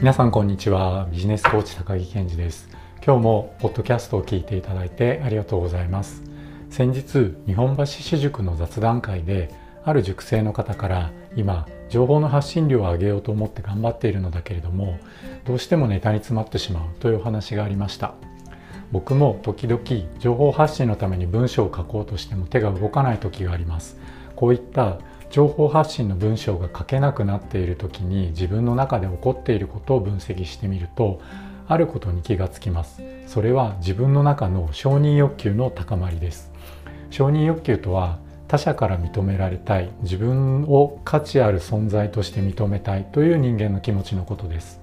皆さんこんにちは。ビジネスコーチ高木健二です。今日もポッドキャストを聞いていただいてありがとうございます。先日日本橋私塾の雑談会である塾生の方から今情報の発信量を上げようと思って頑張っているのだけれどもどうしてもネタに詰まってしまうというお話がありました。僕も時々情報発信のために文章を書こうとしても手が動かない時があります。こういった情報発信の文章が書けなくなっている時に自分の中で起こっていることを分析してみるとあることに気がつきます。それは自分の中の承認欲求の高まりです。承認欲求とは他者から認められたい自分を価値ある存在として認めたいという人間の気持ちのことです。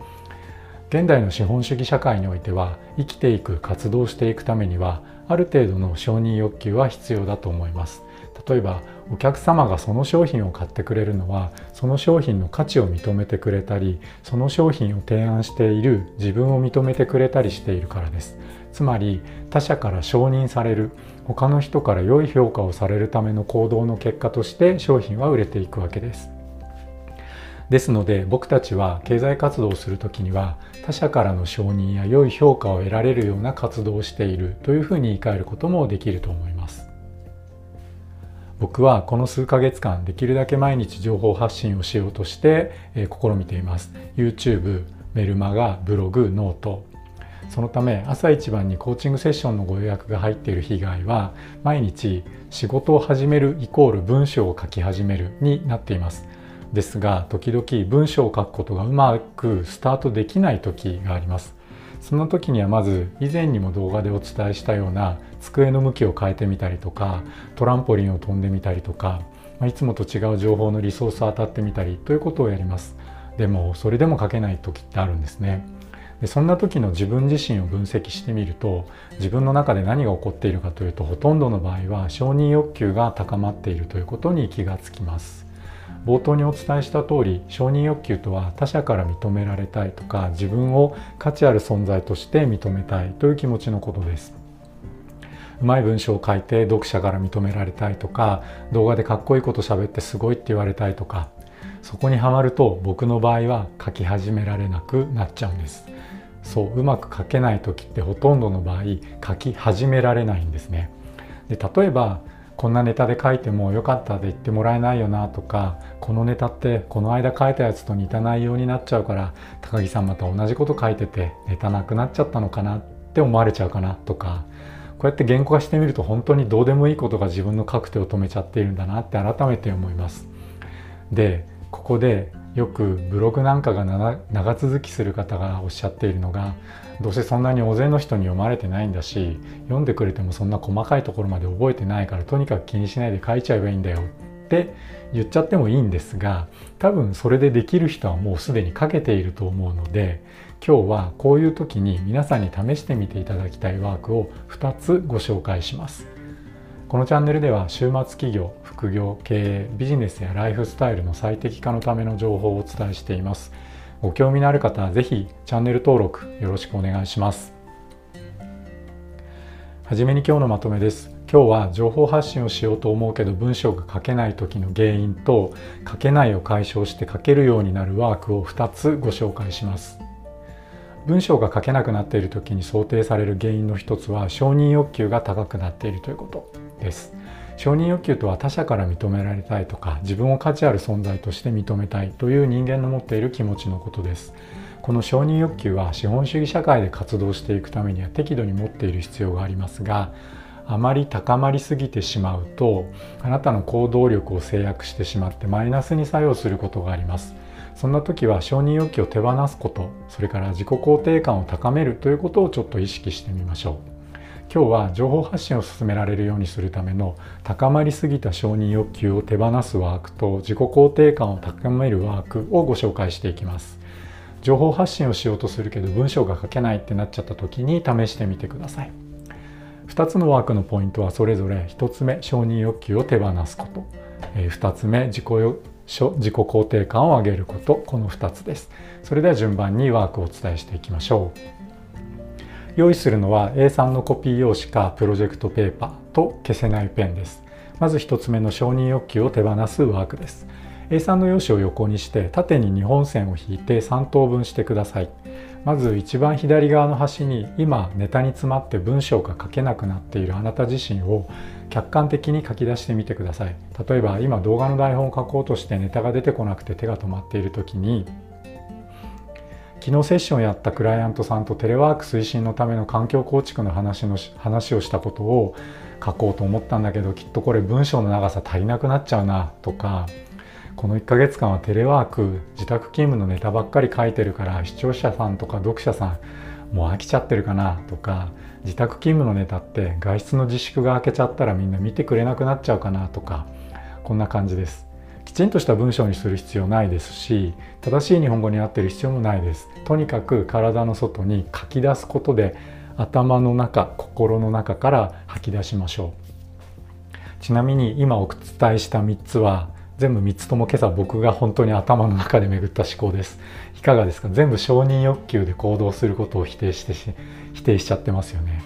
現代の資本主義社会においては生きていく活動していくためにはある程度の承認欲求は必要だと思います。例えばお客様がその商品を買ってくれるのはその商品の価値を認めてくれたりその商品を提案している自分を認めてくれたりしているからです。つまり他者から承認される他の人から良い評価をされるための行動の結果として商品は売れていくわけです。ですので僕たちは経済活動をする時には他者からの承認や良い評価を得られるような活動をしているというふうに言い換えることもできると思います。僕はこの数ヶ月間できるだけ毎日情報発信をしようとして、え試みています。YouTube メルマガブログノート。そのため朝一番にコーチングセッションのご予約が入っている被害は毎日仕事を始めるイコール文章を書き始めるになっています。ですが時々文章を書くことがうまくスタートできない時があります。その時にはまず以前にも動画でお伝えしたような机の向きを変えてみたりとかトランポリンを飛んでみたりとか、まいつもと違う情報のリソースを当たってみたりということをやります。でもそれでも書けない時ってあるんですね。でそんな時の自分自身を分析してみると自分の中で何が起こっているかというとほとんどの場合は承認欲求が高まっているということに気がつきます。冒頭にお伝えした通り承認欲求とは他者から認められたいとか自分を価値ある存在として認めたいという気持ちのことです。うまい文章を書いて読者から認められたいとか動画でかっこいいこと喋ってすごいって言われたいとかそこにはまると僕の場合は書き始められなくなっちゃうんです。そううまく書けない時ってほとんどの場合書き始められないんですね。で例えばこんなネタで書いてもよかったで言ってもらえないよなとかこのネタってこの間書いたやつと似た内容になっちゃうから高木さんまた同じこと書いててネタなくなっちゃったのかなって思われちゃうかなとかこうやって言語化してみると本当にどうでもいいことが自分の書く手を止めちゃっているんだなって改めて思います。でここでよくブログなんかが長続きする方がおっしゃっているのがどうせそんなに大勢の人に読まれてないんだし読んでくれてもそんな細かいところまで覚えてないからとにかく気にしないで書いちゃえばいいんだよって言っちゃってもいいんですが多分それでできる人はもうすでに書けていると思うので今日はこういう時に皆さんに試してみていただきたいワークを2つご紹介します。このチャンネルでは週末企業副業経営ビジネスやライフスタイルの最適化のための情報をお伝えしています。ご興味のある方はぜひチャンネル登録よろしくお願いします。はじめに今日のまとめです。今日は情報発信をしようと思うけど文章が書けない時の原因と書けないを解消して書けるようになるワークを2つご紹介します。文章が書けなくなっている時に想定される原因の一つは承認欲求が高くなっているということです。承認欲求とは他者から認められたいとか自分を価値ある存在として認めたいという人間の持っている気持ちのことです。この承認欲求は資本主義社会で活動していくためには適度に持っている必要がありますがあまり高まりすぎてしまうとあなたの行動力を制約してしまってマイナスに作用することがあります。そんな時は承認欲求を手放すことそれから自己肯定感を高めるということをちょっと意識してみましょう。今日は情報発信を進められるようにするための高まりすぎた承認欲求を手放すワークと自己肯定感を高めるワークをご紹介していきます。情報発信をしようとするけど文章が書けないってなっちゃった時に試してみてください。2つのワークのポイントはそれぞれ。1つ目承認欲求を手放すこと。2つ目自己自己肯定感を上げることこの2つです。それでは順番にワークをお伝えしていきましょう。用意するのは A3 のコピー用紙かプロジェクトペーパーと消せないペンです。まず1つ目の承認欲求を手放すワークです。A3 の用紙を横にして縦に2本線を引いて3等分してください。まず一番左側の端に今ネタに詰まって文章が書けなくなっているあなた自身を客観的に書き出してみてください。例えば今動画の台本を書こうとしてネタが出てこなくて手が止まっている時に昨日セッションやったクライアントさんとテレワーク推進のための環境構築の話の話をしたことを書こうと思ったんだけどきっとこれ文章の長さ足りなくなっちゃうなとかこの1ヶ月間はテレワーク自宅勤務のネタばっかり書いてるから視聴者さんとか読者さんもう飽きちゃってるかなとか自宅勤務のネタって外出の自粛が明けちゃったらみんな見てくれなくなっちゃうかなとかこんな感じです。きちんとした文章にする必要ないですし正しい日本語になってる必要もないです。とにかく体の外に書き出すことで頭の中心の中から吐き出しましょう。ちなみに今お伝えした3つは全部3つとも今朝僕が本当に頭の中で巡った思考です。いかがですか？全部承認欲求で行動することを否定してし否定しちゃってますよね。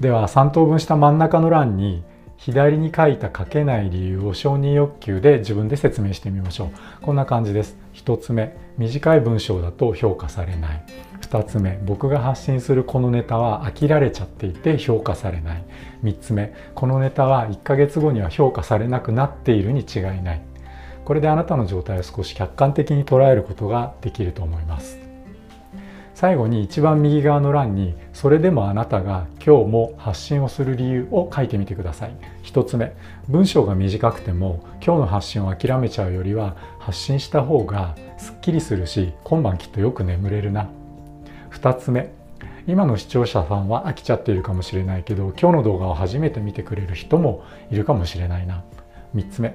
では3等分した真ん中の欄に左に書いた書けない理由を承認欲求で自分で説明してみましょう。こんな感じです。1つ目短い文章だと評価されない。2つ目僕が発信するこのネタは飽きられちゃっていて評価されない。3つ目このネタは1ヶ月後には評価されなくなっているに違いない。これであなたの状態を少し客観的に捉えることができると思います。最後に一番右側の欄にそれでもあなたが今日も発信をする理由を書いてみてください。1つ目文章が短くても今日の発信を諦めちゃうよりは発信した方がすっきりするし今晩きっとよく眠れるな。2つ目今の視聴者さんは飽きちゃっているかもしれないけど今日の動画を初めて見てくれる人もいるかもしれないな。3つ目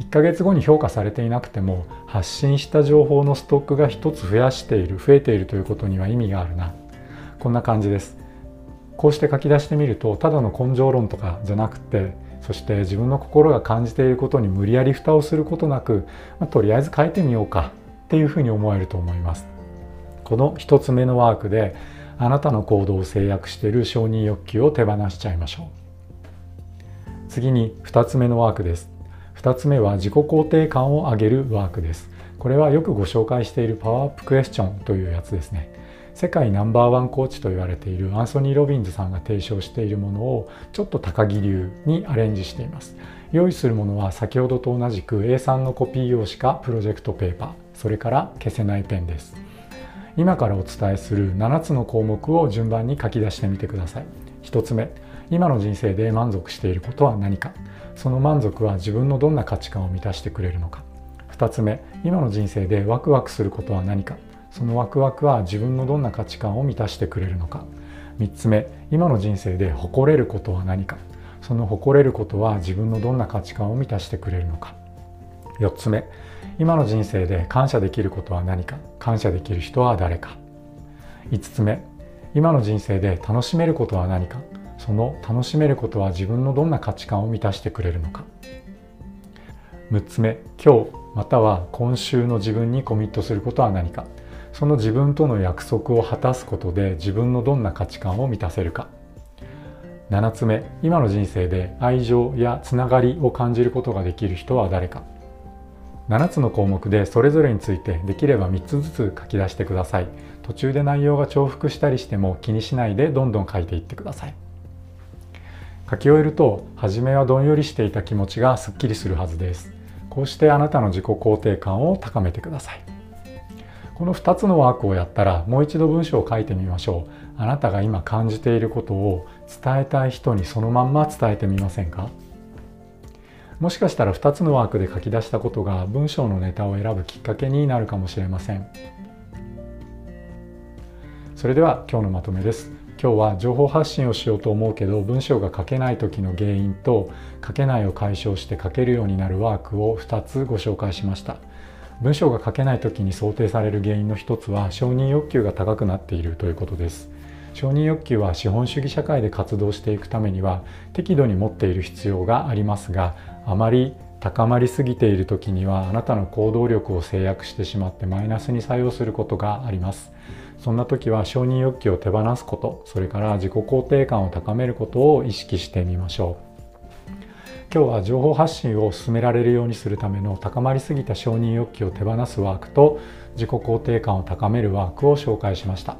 1ヶ月後に評価されていなくても発信した情報のストックが1つ増やしている増えているということには意味があるな。こんな感じです。こうして書き出してみるとただの根性論とかじゃなくてそして自分の心が感じていることに無理やり蓋をすることなく、まあ、とりあえず書いてみようかっていうふうに思えると思います。この1つ目のワークであなたの行動を制約している承認欲求を手放しちゃいましょう。次に2つ目のワークです。2つ目は自己肯定感を上げるワークです。これはよくご紹介しているパワーアップクエスチョンというやつですね。世界ナンバーワンコーチと言われているアンソニー・ロビンズさんが提唱しているものをちょっと高木流にアレンジしています。用意するものは先ほどと同じく A3 のコピー用紙かプロジェクトペーパーそれから消せないペンです。今からお伝えする7つの項目を順番に書き出してみてください。1つ目今の人生で満足していることは何か。その満足は自分のどんな価値観を満たしてくれるのか。2つ目今の人生でワクワクすることは何か。そのワクワクは自分のどんな価値観を満たしてくれるのか。3つ目今の人生で誇れることは何か。その誇れることは自分のどんな価値観を満たしてくれるのか。4つ目今の人生で感謝できることは何か。感謝できる人は誰か。5つ目今の人生で楽しめることは何か。その楽しめることは自分のどんな価値観を満たしてくれるのか。6つ目今日または今週の自分にコミットすることは何か。その自分との約束を果たすことで自分のどんな価値観を満たせるか。7つ目今の人生で愛情やつながりを感じることができる人は誰か。7つの項目でそれぞれについてできれば3つずつ書き出してください。途中で内容が重複したりしても気にしないでどんどん書いていってください。書き終えると初めはどんよりしていた気持ちがすっきりするはずです。こうしてあなたの自己肯定感を高めてください。この2つのワークをやったらもう一度文章を書いてみましょう。あなたが今感じていることを伝えたい人にそのまんま伝えてみませんか？もしかしたら2つのワークで書き出したことが文章のネタを選ぶきっかけになるかもしれません。それでは今日のまとめです。今日は情報発信をしようと思うけど文章が書けない時の原因と書けないを解消して書けるようになるワークを2つご紹介しました。文章が書けない時に想定される原因の一つは承認欲求が高くなっているということです。承認欲求は資本主義社会で活動していくためには適度に持っている必要がありますがあまり高まりすぎている時にはあなたの行動力を制約してしまってマイナスに作用することがあります。そんな時は承認欲求を手放すことそれから自己肯定感を高めることを意識してみましょう。今日は情報発信を進められるようにするための高まりすぎた承認欲求を手放すワークと自己肯定感を高めるワークを紹介しました。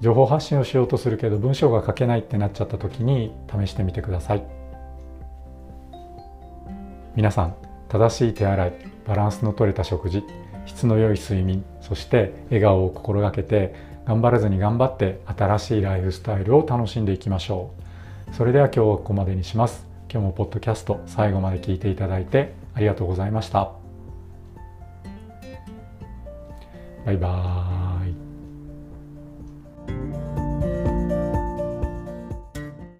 情報発信をしようとするけど文章が書けないってなっちゃった時に試してみてください。皆さん正しい手洗いバランスの取れた食事質の良い睡眠そして笑顔を心がけて頑張らずに頑張って新しいライフスタイルを楽しんでいきましょう。それでは今日はここまでにします。今日もポッドキャスト最後まで聞いていただいてありがとうございました。バイバーイ。